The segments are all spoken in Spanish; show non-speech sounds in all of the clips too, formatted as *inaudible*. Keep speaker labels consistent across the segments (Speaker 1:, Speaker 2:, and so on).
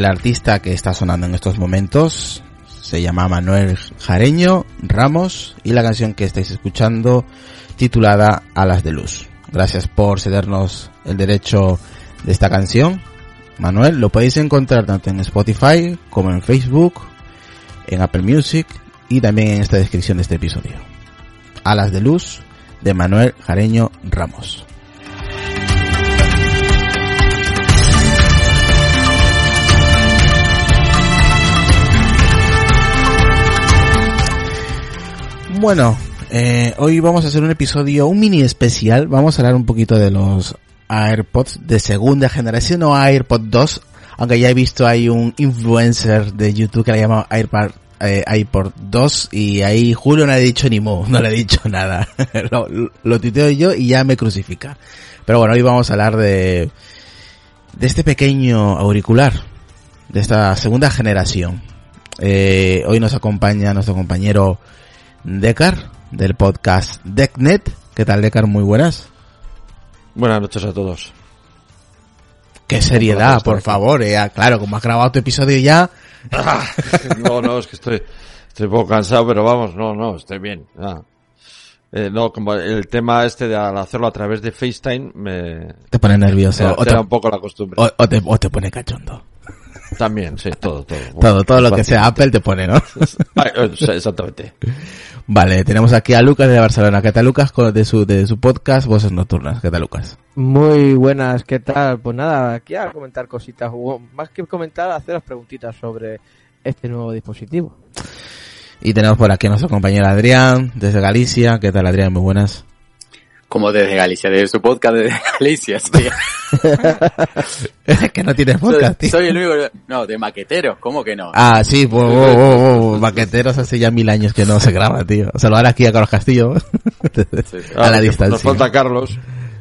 Speaker 1: el artista que está sonando en estos momentos se llama Manuel Jareño Ramos y la canción que estáis escuchando titulada Alas de Luz. Gracias por cedernos el derecho de esta canción. Manuel, lo podéis encontrar tanto en Spotify como en Facebook, en Apple Music y también en esta descripción de este episodio. Alas de Luz de Manuel Jareño Ramos. Bueno, eh, hoy vamos a hacer un episodio, un mini especial. Vamos a hablar un poquito de los AirPods de segunda generación o AirPod 2. Aunque ya he visto hay un influencer de YouTube que le llama AirPod, eh, iPod 2 y ahí Julio no le ha dicho ni mo, no le ha dicho nada. *laughs* lo, lo yo y ya me crucifica. Pero bueno, hoy vamos a hablar de, de este pequeño auricular, de esta segunda generación. Eh, hoy nos acompaña nuestro compañero Decar del podcast DeckNet. ¿Qué tal, Decar? Muy buenas.
Speaker 2: Buenas noches a todos.
Speaker 1: Qué seriedad, por favor. Eh. Claro, como has grabado tu episodio ya. *laughs*
Speaker 2: no, no, es que estoy, estoy un poco cansado, pero vamos, no, no, estoy bien. Eh, no, como el tema este de al hacerlo a través de FaceTime me...
Speaker 1: Te pone nervioso.
Speaker 2: o te, da un poco la costumbre.
Speaker 1: O, te, o te pone cachondo.
Speaker 2: También, sí, todo, todo.
Speaker 1: todo, todo lo que sea Apple te pone, ¿no?
Speaker 2: Eh, exactamente.
Speaker 1: Vale, tenemos aquí a Lucas de Barcelona. ¿Qué tal, Lucas? De su, de su podcast Voces Nocturnas. ¿Qué tal, Lucas?
Speaker 3: Muy buenas, ¿qué tal? Pues nada, aquí a comentar cositas. Más que comentar, hacer las preguntitas sobre este nuevo dispositivo.
Speaker 1: Y tenemos por aquí a nuestro compañero Adrián, desde Galicia. ¿Qué tal, Adrián? Muy buenas.
Speaker 4: Como desde Galicia, desde su podcast desde *laughs* Galicia, tío.
Speaker 1: es *laughs* que no tienes podcast, tío.
Speaker 4: Soy el único, no, de maqueteros, ¿cómo que no?
Speaker 1: Ah, sí, pues, oh, oh, oh, maqueteros hace ya mil años que no se graba, tío. Saludar aquí a Carlos Castillo, *laughs* a la ah, distancia.
Speaker 2: Nos falta Carlos.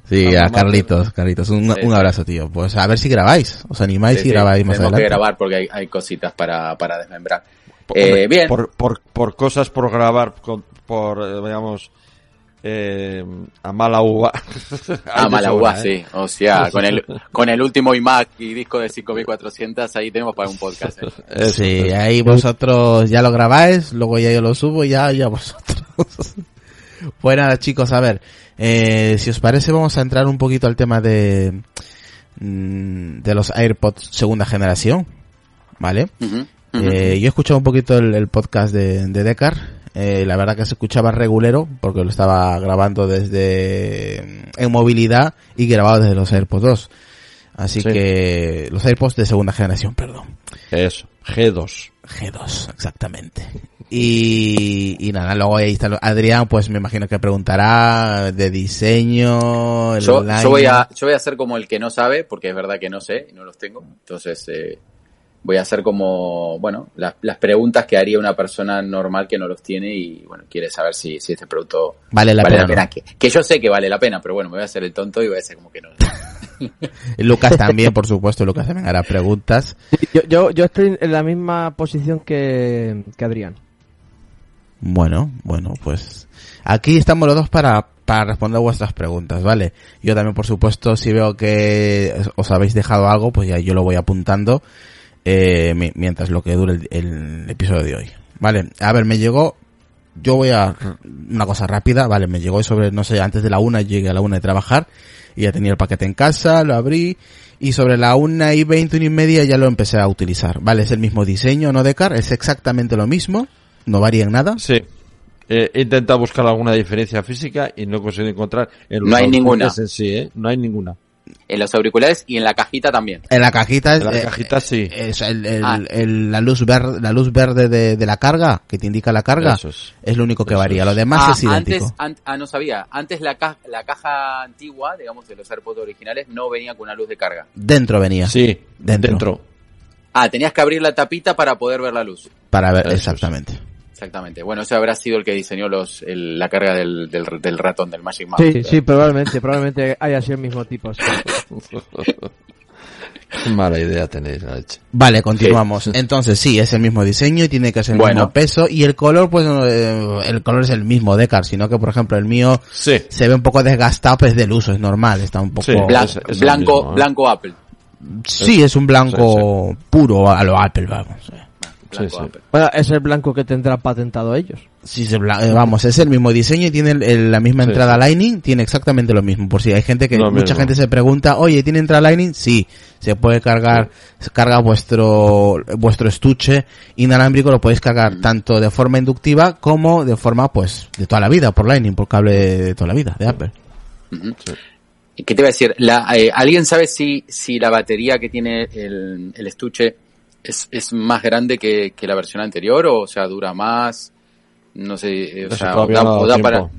Speaker 1: Sí, a Carlitos, Carlitos, un, un, abrazo, tío. Pues a ver si grabáis, os animáis y grabáis más
Speaker 4: Tenemos
Speaker 1: adelante.
Speaker 4: que grabar porque hay, hay cositas para, para desmembrar. Eh, bien.
Speaker 2: Por, por, por cosas por grabar, por, por eh, digamos, eh, a mala uva. *laughs*
Speaker 4: a mala uva, ¿eh? sí. O sea, *laughs* con el, con el último iMac y disco de 5400, ahí tenemos para un podcast. ¿eh? *laughs*
Speaker 1: Sí, ahí vosotros ya lo grabáis, luego ya yo lo subo y ya, ya vosotros. pues nada, chicos, a ver, eh, si os parece vamos a entrar un poquito al tema de, mm, de los AirPods segunda generación, ¿vale? Eh, yo he escuchado un poquito el, el podcast de, de Decar eh, la verdad que se escuchaba regulero porque lo estaba grabando desde en movilidad y grabado desde los AirPods 2. Así que los AirPods de segunda generación, perdón.
Speaker 2: Eso, G2.
Speaker 1: G2, exactamente. Y, y nada, luego ahí está Adrián, pues me imagino que preguntará de diseño. El
Speaker 4: yo, yo, voy a, yo voy a hacer como el que no sabe, porque es verdad que no sé y no los tengo. Entonces, eh, voy a hacer como, bueno, las, las, preguntas que haría una persona normal que no los tiene y, bueno, quiere saber si, si este producto
Speaker 1: vale la
Speaker 4: vale
Speaker 1: pena.
Speaker 4: La pena. Que, que, yo sé que vale la pena, pero bueno, me voy a hacer el tonto y voy a hacer como que no. *laughs*
Speaker 1: Lucas también, por supuesto, Lucas también hará preguntas.
Speaker 3: Yo, yo, yo estoy en la misma posición que, que Adrián.
Speaker 1: Bueno, bueno, pues aquí estamos los dos para, para responder vuestras preguntas, ¿vale? Yo también, por supuesto, si veo que os habéis dejado algo, pues ya yo lo voy apuntando eh, mientras lo que dure el, el, episodio de hoy. Vale, a ver, me llegó, yo voy a, una cosa rápida, vale, me llegó sobre, no sé, antes de la una, llegué a la una de trabajar y ya tenía el paquete en casa, lo abrí y sobre la una y veinte, una y media ya lo empecé a utilizar. Vale, es el mismo diseño, no de car, es exactamente lo mismo, no varía en nada.
Speaker 2: Sí. Eh, he intentado buscar alguna diferencia física y no he conseguido encontrar en
Speaker 4: no hay ninguna
Speaker 2: en sí, ¿eh? no hay ninguna
Speaker 4: en los auriculares y en la cajita también.
Speaker 1: En la cajita,
Speaker 2: en la eh, cajita sí.
Speaker 1: Es el, el, ah. el, la luz verde, la luz verde de, de, la carga que te indica la carga es. es. lo único que
Speaker 2: Eso
Speaker 1: varía. Lo demás
Speaker 4: ah,
Speaker 1: es idéntico.
Speaker 4: Antes, an, ah, no sabía. Antes la caja, la caja antigua, digamos de los AirPods originales, no venía con una luz de carga.
Speaker 1: Dentro venía.
Speaker 2: Sí,
Speaker 1: dentro.
Speaker 2: dentro.
Speaker 4: Ah, tenías que abrir la tapita para poder ver la luz.
Speaker 1: Para ver, Eso exactamente.
Speaker 4: Es. Exactamente. Bueno, ese habrá sido el que diseñó los, el, la carga del, del, del, ratón del Magic Mouse.
Speaker 3: Sí, sí, probablemente, probablemente haya sido el mismo tipo. Sí. *laughs*
Speaker 2: Qué mala idea tenéis, leche.
Speaker 1: Vale, continuamos. Sí. Entonces, sí, es el mismo diseño y tiene que ser el bueno. mismo peso. Y el color, pues, eh, el color es el mismo de Car, sino que, por ejemplo, el mío
Speaker 2: sí.
Speaker 1: se ve un poco desgastado, pues del uso, es normal, está un poco...
Speaker 4: Blan es, es blanco, mismo, ¿eh? blanco Apple.
Speaker 1: Sí, es un blanco puro a lo Apple, vamos.
Speaker 4: Blanco
Speaker 2: Sí, sí.
Speaker 4: Apple.
Speaker 3: Bueno, es el blanco que tendrá patentado ellos.
Speaker 1: Sí, es eh, vamos, es el mismo diseño y tiene el- el- la misma
Speaker 2: Sí,
Speaker 1: entrada
Speaker 2: sí.
Speaker 1: Lightning, tiene exactamente lo mismo. Por si hay gente que,
Speaker 2: Lo
Speaker 1: mucha
Speaker 2: mismo.
Speaker 1: gente se pregunta, oye, ¿tiene entrada Lightning? Sí, se puede cargar, se carga vuestro, vuestro estuche inalámbrico, lo podéis cargar tanto de forma inductiva como de forma, pues, de toda la vida, por Lightning, por cable de toda la vida, de Apple.
Speaker 4: ¿Y ¿Qué te iba a decir? La, eh, ¿Alguien sabe si, si la batería que tiene el, el estuche es, es más grande que, que la versión anterior o, o sea, dura más? No sé, eh, o
Speaker 2: Eso
Speaker 4: sea, da-
Speaker 2: no ha
Speaker 4: o
Speaker 2: dado
Speaker 4: da
Speaker 2: tiempo.
Speaker 4: para...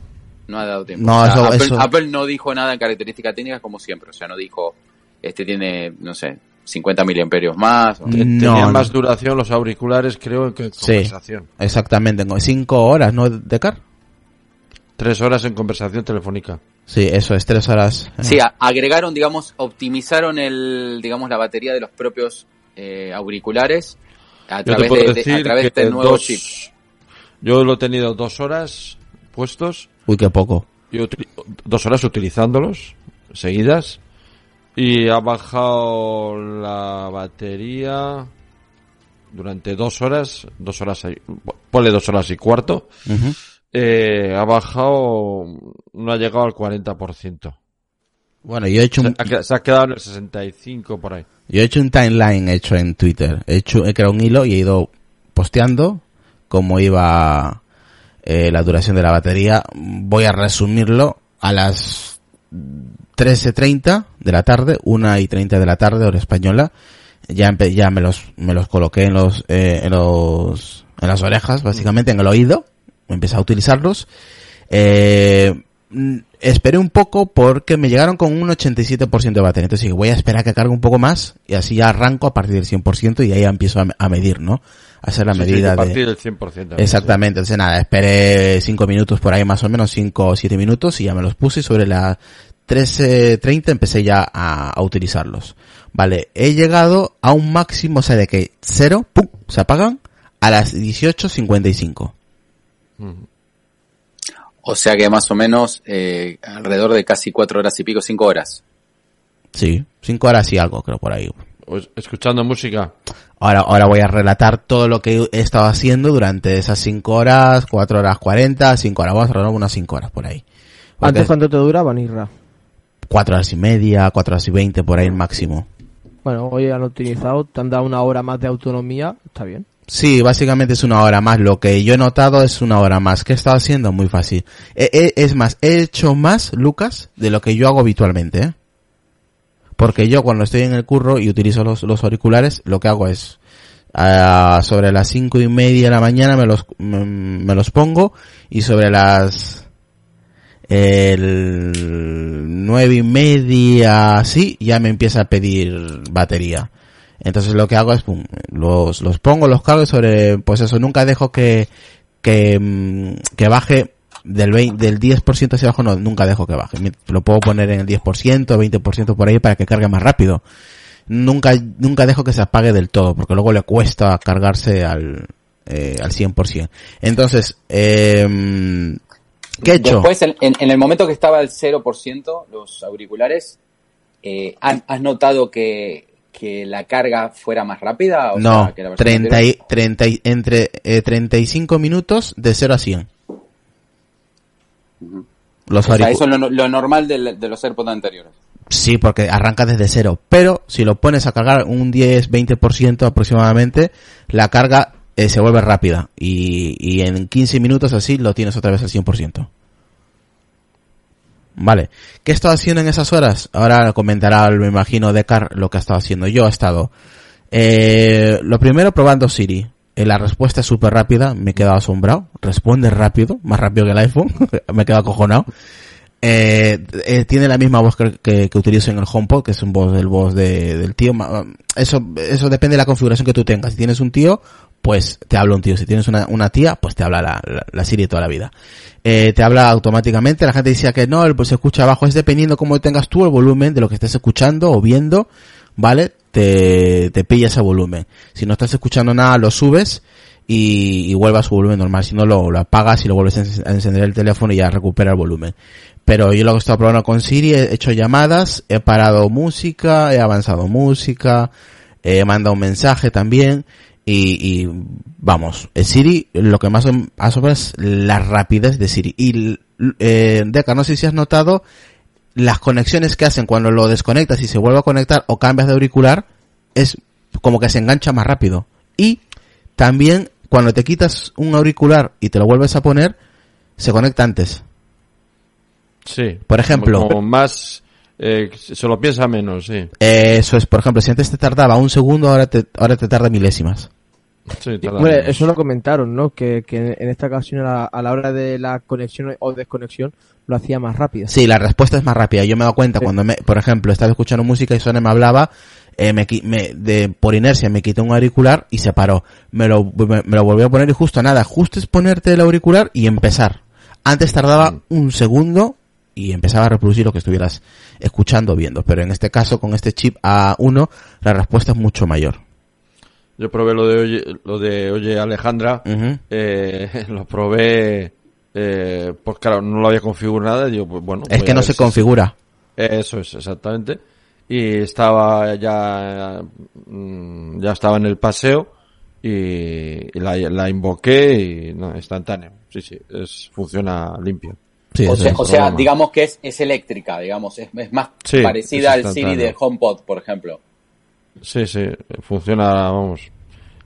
Speaker 4: No ha dado tiempo.
Speaker 1: No,
Speaker 4: O sea,
Speaker 1: eso-
Speaker 4: Apple,
Speaker 1: eso-
Speaker 4: Apple no dijo nada en características técnicas como siempre, o sea, no dijo, este tiene, no sé, 50 miliamperios más. o-
Speaker 1: Mm.
Speaker 2: Tenían
Speaker 1: No,
Speaker 2: más duración los auriculares, creo, que
Speaker 1: Sí.
Speaker 2: conversación.
Speaker 1: Exactamente, con cinco horas, ¿no? De car.
Speaker 2: Tres horas en conversación telefónica.
Speaker 1: Sí, eso es, tres horas.
Speaker 4: Sí, agregaron, digamos, optimizaron el, digamos, la batería de los propios eh, auriculares a través, de, de- a través de
Speaker 2: que
Speaker 4: este nuevo
Speaker 2: dos-
Speaker 4: chip.
Speaker 2: Yo lo he tenido dos horas puestos,
Speaker 1: Uy, qué poco.
Speaker 2: yo dos horas utilizándolos seguidas y ha bajado la batería durante dos horas, dos horas, y- ponle dos horas y cuarto, eh, ha bajado, no ha llegado al 40%.
Speaker 1: Bueno, yo he hecho un,
Speaker 2: se ha quedado en el 65 por ahí.
Speaker 1: Yo he hecho un timeline hecho en Twitter. He hecho, he creado un hilo y he ido posteando cómo iba eh, la duración de la batería. Voy a resumirlo a las 13.30 de la tarde, 1 y 30 de la tarde, hora española. Ya, ya me los, me los coloqué en los, eh, en los, en las orejas, básicamente, en el oído. Empecé a utilizarlos. Eh, esperé un poco porque me llegaron con un 87% de batería. Entonces dije, voy a esperar a que cargue un poco más y así ya arranco a partir del 100% y ahí ya empiezo a, a medir, ¿no? A hacer la
Speaker 2: Sí, sí,
Speaker 1: medida
Speaker 2: a
Speaker 1: de...
Speaker 2: partir del 100%.
Speaker 1: Exactamente, entonces nada, esperé 5 minutos por ahí más o menos, 5 o 7 minutos y ya me los puse y sobre las 13.30 empecé ya a, a utilizarlos. Vale, he llegado a un máximo, o sea, de que cero, pum, se apagan a las 18.55.
Speaker 2: Ujú.
Speaker 4: O sea que más o menos eh, alrededor de casi cuatro horas y pico, cinco horas.
Speaker 1: Sí, 5 horas y algo creo por ahí.
Speaker 2: Pues, escuchando música.
Speaker 1: Ahora, ahora voy a relatar todo lo que he estado haciendo durante esas 5 horas, 4 horas 40, 5 horas, vamos a relatar unas 5 horas por ahí.
Speaker 3: ¿Antes cuánto te duraban, Isra?
Speaker 1: 4 horas y media, 4 horas y 20 por ahí el máximo.
Speaker 3: Bueno, hoy han optimizado, te han dado una hora más de autonomía, está bien.
Speaker 1: Sí, básicamente es una hora más. Lo que yo he notado es una hora más. ¿Qué he estado haciendo? Muy fácil. Eh, eh, es más, he hecho más, Lucas, de lo que yo hago habitualmente, ¿eh? Porque yo cuando estoy en el curro y utilizo los, los auriculares, lo que hago es, sobre las cinco y media de la mañana me los, me, me los pongo y sobre las, el nueve y media, así, ya me empieza a pedir batería. Entonces lo que hago es, pum, los, los pongo, los cargo sobre, pues eso, nunca dejo que, que, mm, que baje del 20, del 10% hacia abajo, no, nunca dejo que baje. Lo puedo poner en el 10%, 20% por ahí para que cargue más rápido. Nunca, nunca dejo que se apague del todo, porque luego le cuesta cargarse al, eh, al 100%. Entonces, eh, ¿qué he hecho?
Speaker 4: Después, en, el momento que estaba al 0%, los auriculares, eh, ¿han- ¿has notado que, que la carga fuera más rápida? O
Speaker 1: no,
Speaker 4: sea, que la versión
Speaker 1: 30
Speaker 4: anterior?
Speaker 1: y, 30 y- entre eh, 35 minutos de 0 a 100.
Speaker 4: Ujú.
Speaker 1: Los
Speaker 4: O sea, eso es lo, lo normal del- de los AirPods anteriores.
Speaker 1: Sí, porque arranca desde cero. Pero si lo pones a cargar un 10-20% aproximadamente, la carga eh, se vuelve rápida. Y, y en 15 minutos así lo tienes otra vez al 100%. Vale. ¿Qué he estado haciendo en esas horas? Ahora comentará, me imagino, Decar lo que ha estado haciendo. Yo he estado, eh, lo primero probando Siri. Eh, la respuesta es súper rápida, me he quedado asombrado. Responde rápido, más rápido que el iPhone. *laughs* me he quedado acojonado. Eh, eh, tiene la misma voz que, que, utilizo en el HomePod, que es un voz del voz de, del tío. Eso, eso depende de la configuración que tú tengas. Si tienes un tío, pues te habla un tío. Si tienes una, una tía, pues te habla la, Siri toda la vida. Eh, te habla automáticamente. La gente decía que no, pues se escucha abajo. Es dependiendo cómo tengas tú el volumen de lo que estés escuchando o viendo, ¿vale? Te, te pilla ese volumen. Si no estás escuchando nada, lo subes y, y a su volumen normal. Si no, lo, apagas y lo vuelves a encender el teléfono y ya recupera el volumen. Pero yo lo que he estado probando con Siri, he hecho llamadas, he parado música, he avanzado música, he mandado un mensaje también y, y vamos, eh, Siri lo que más asombra es la rapidez de Siri. Y eh, Deca, no sé si has notado las conexiones que hacen cuando lo desconectas y se vuelve a conectar o cambias de auricular, es como que se engancha más rápido. Y también cuando te quitas un auricular y te lo vuelves a poner, se conecta antes.
Speaker 2: Sí.
Speaker 1: Por ejemplo.
Speaker 2: Como más, eh, se lo piensa menos, sí.
Speaker 1: Eh, Eso es, por ejemplo, si antes te tardaba un segundo, ahora te, ahora te tarda milésimas.
Speaker 2: Sí, menos.
Speaker 3: eso lo comentaron, ¿no? Que, que en esta ocasión a la, a la hora de la conexión o desconexión lo hacía más rápido.
Speaker 1: Sí, la respuesta es más rápida. Yo me he dado cuenta
Speaker 3: Sí.
Speaker 1: cuando, me, por ejemplo, estaba escuchando música y Sone me hablaba, eh, me, qui- me- de, por inercia me quité un auricular y se paró. Me lo, me, me lo volví a poner y justo nada, justo es ponerte el auricular y empezar. Antes tardaba
Speaker 2: Mm.
Speaker 1: un segundo y empezaba a reproducir lo que estuvieras escuchando o viendo. Pero en este caso, con este chip A1, la respuesta es mucho mayor.
Speaker 2: Yo probé lo de Oye, lo de Oye Alejandra, eh, *laughs* lo probé, eh, pues claro, no lo había configurado nada, y digo, pues bueno.
Speaker 1: Es que no se
Speaker 2: si-
Speaker 1: configura.
Speaker 2: Eso es, exactamente. Y estaba ya, mm, ya estaba en el paseo y, la, la invoqué y no, instantáneo. Sí, sí, es, funciona limpio.
Speaker 1: Sí,
Speaker 4: o sea, o sea, digamos que es, es eléctrica, digamos, es, es más
Speaker 2: Sí,
Speaker 4: parecida
Speaker 2: es
Speaker 4: al Siri de HomePod, por ejemplo.
Speaker 2: Sí, sí, funciona, vamos,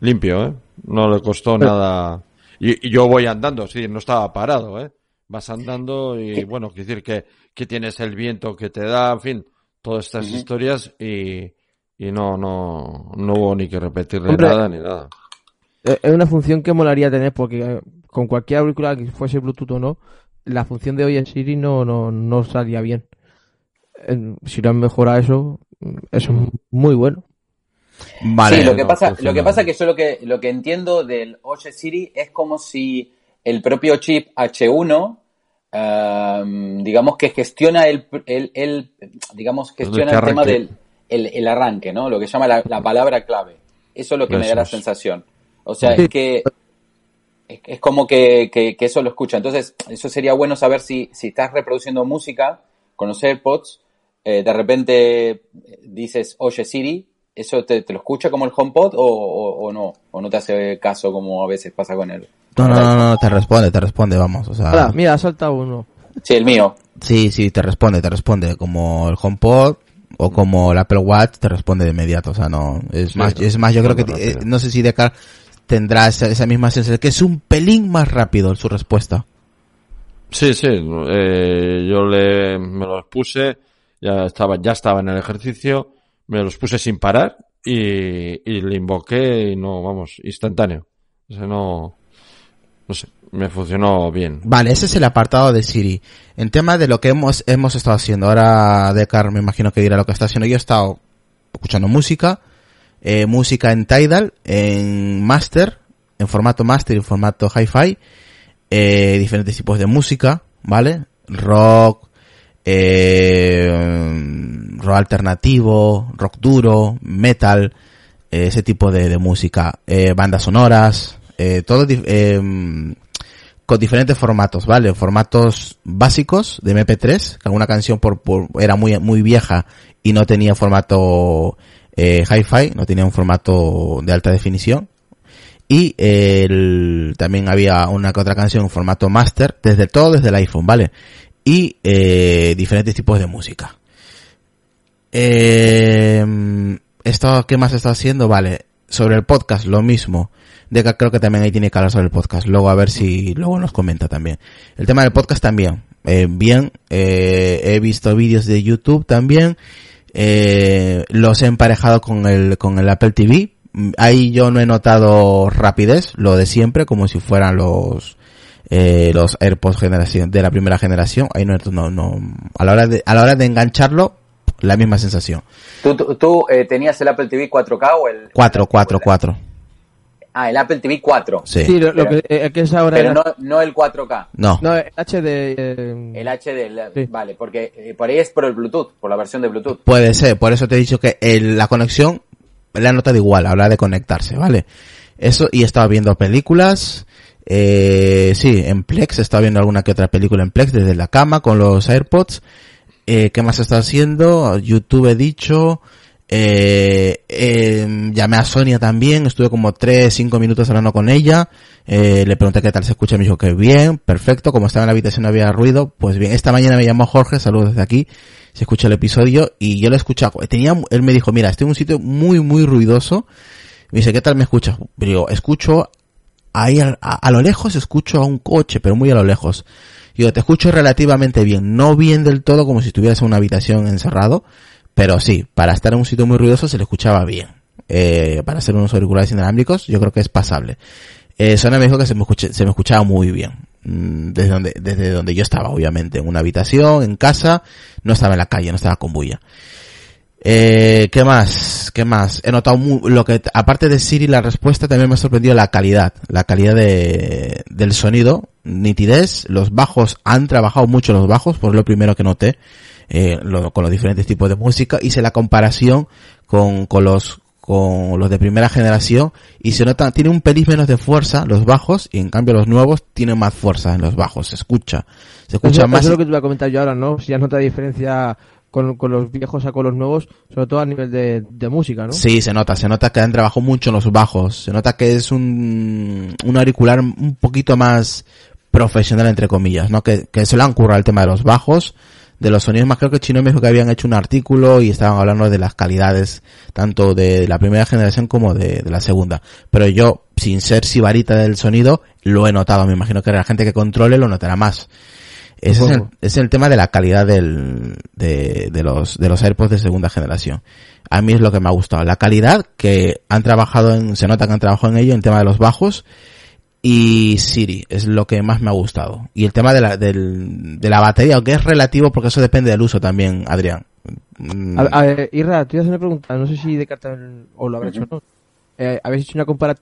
Speaker 2: limpio, ¿eh? No le costó nada. Y, y yo voy andando, sí, no estaba parado, ¿eh? Vas andando y, bueno, quiere decir que, que tienes el viento que te da, en fin, todas estas historias y, y no, no, no hubo ni que repetirle
Speaker 3: Hombre,
Speaker 2: nada ni nada.
Speaker 3: Eh, Es una función que molaría tener porque eh, con cualquier auricular que fuese Bluetooth o no, la función de Oye Siri no, no, no salía bien. Eh, Si lo han mejorado eso, eso es muy bueno.
Speaker 1: Vale.
Speaker 4: sí, lo que pasa, lo que pasa es que yo lo que, lo que entiendo del Oye Siri es como si el propio chip H1, ehm, digamos que gestiona el, el, el- digamos, gestiona el tema del el, el arranque, ¿no? Lo que llama la, la palabra clave. Eso es lo que me da la sensación. O sea, es que es, es como que, que, que eso lo escucha. Entonces, eso sería bueno saber si, si estás reproduciendo música con los AirPods, eh, de repente eh, dices, oye Siri, ¿eso te, te lo escucha como el HomePod o, o, o no? ¿O no te hace caso como a veces pasa con él?
Speaker 1: No, no, no, no, te responde, te responde, vamos. O sea,
Speaker 3: Ahora, mira, ha saltado uno.
Speaker 4: Sí, el mío.
Speaker 1: Sí, sí, te responde, te responde como el HomePod o como el Apple Watch te responde de inmediato, o sea, no, es
Speaker 2: Sí,
Speaker 1: más,
Speaker 2: no,
Speaker 1: es más, yo creo que, eh, no sé si Decar tendrá esa, esa misma sensación, que es un pelín más rápido su respuesta.
Speaker 2: Sí, sí, eh, yo le, me los puse, ya estaba, ya estaba en el ejercicio, me los puse sin parar y, y le invoqué y no, vamos, instantáneo. O sea, no, no sé, me funcionó bien.
Speaker 1: Vale, ese es el apartado de Siri. En tema de lo que hemos, hemos estado haciendo, ahora Decar me imagino que dirá lo que está haciendo, yo he estado escuchando música, eh, música en Tidal, en Master, en formato Master y en formato Hi-Fi, eh, diferentes tipos de música, ¿vale? Rock, eh, rock alternativo, rock duro, metal, eh, ese tipo de, música, eh, bandas sonoras, eh, todo eh, con diferentes formatos, ¿vale? Formatos básicos de MP3, que alguna canción por, por- era muy, muy vieja y no tenía formato hi-fi, no tenía un formato de alta definición. Y también había una que otra canción en formato master, desde todo desde el iPhone, ¿vale? Y diferentes tipos de música. Eh, esto, ¿qué más está haciendo? Vale, sobre el podcast, lo mismo. Deca creo que también ahí tiene que hablar sobre el podcast. Luego a ver si luego nos comenta también. El tema del podcast también. Eh, bien, eh, he visto vídeos de YouTube también. Eh, los he emparejado con el, con el Apple TV. Ahí yo no he notado rapidez, lo de siempre, como si fueran los, eh, los AirPods generación, de la primera generación. Ahí no, no, no, a la hora de, a la hora de engancharlo, la misma sensación.
Speaker 4: ¿Tú, tú, tú, eh, tenías el Apple TV 4K o el...
Speaker 1: 4, 4, 4.
Speaker 4: Ah, el Apple TV 4.
Speaker 1: Sí.
Speaker 3: Sí, lo, lo
Speaker 4: Pero-
Speaker 3: que, eh, que es ahora...
Speaker 4: Pero
Speaker 3: era-
Speaker 4: no, no el 4K.
Speaker 1: No.
Speaker 3: No, el HD... eh,
Speaker 4: El HD, la-
Speaker 3: Sí.
Speaker 4: vale, porque eh, por ahí es por el Bluetooth, por la versión de Bluetooth.
Speaker 1: Puede ser, por eso te he dicho que el- la conexión la he notado igual a la hora de conectarse, ¿vale? Eso, y he estado viendo películas, eh, sí, en Plex, he estado viendo alguna que otra película en Plex desde la cama con los AirPods. Eh, ¿qué más estado haciendo? YouTube he dicho, eh, eh, llamé a Sonia también, estuve como 3, 5 minutos hablando con ella, eh, le pregunté qué tal se escucha, me dijo que bien, perfecto, como estaba en la habitación no había ruido, pues bien, esta mañana me llamó Jorge, saludos desde aquí, se escucha el episodio y yo lo he escuchado, tenía, él me dijo, mira, estoy en un sitio muy, muy ruidoso, me dice, ¿qué tal me escuchas? Digo, escucho, ahí a, a, lo lejos escucho a un coche, pero muy a lo lejos. Yo te escucho relativamente bien, no bien del todo como si estuvieras en una habitación encerrado, pero sí, para estar en un sitio muy ruidoso se le escuchaba bien. Eh, para hacer unos auriculares inalámbricos, yo creo que es pasable. Eh, Sona me dijo que se me, escuche, se me escuchaba muy bien. Mm, desde donde, desde donde yo estaba, obviamente. En una habitación, en casa. No estaba en la calle, no estaba con bulla. Eh, ¿qué más? ¿Qué más? He notado muy, lo que, aparte de Siri, la respuesta también me ha sorprendido la calidad. La calidad de, del sonido, nitidez. Los bajos, han trabajado mucho los bajos, por lo primero que noté. Eh, lo, con los diferentes tipos de música. Hice la comparación con, con los, con los de primera generación y se nota, tiene un pelín menos de fuerza los bajos y en cambio los nuevos tienen más fuerza en los bajos, se escucha, se escucha
Speaker 3: eso,
Speaker 1: más.
Speaker 3: Eso es lo que te voy a comentar yo ahora, ¿no? Si ya nota diferencia con, con, los viejos a los nuevos, sobre todo a nivel de, de, música, ¿no?
Speaker 1: Sí, se nota, se nota que han trabajado mucho en los bajos, se nota que es un, un auricular un poquito más profesional entre comillas, ¿no? Que, que se le han currado el tema de los bajos, de los sonidos más creo que Chino me dijo que habían hecho un artículo y estaban hablando de las calidades tanto de la primera generación como de, de la segunda. Pero yo, sin ser sibarita del sonido, lo he notado. Me imagino que la gente que controle lo notará más. Ese es el, es el tema de la calidad del, de, de los, de los AirPods de segunda generación. A mí es lo que me ha gustado. La calidad que han trabajado en, se nota que han trabajado en ello en tema de los bajos y Siri es lo que más me ha gustado. Y el tema de la, del, de la batería, aunque es relativo porque eso depende del uso también, Adrián.
Speaker 3: A, a, Irra, te voy a hacer una pregunta, no sé si de carta o lo habrás hecho o no. Eh, ¿Habéis hecho una comparativa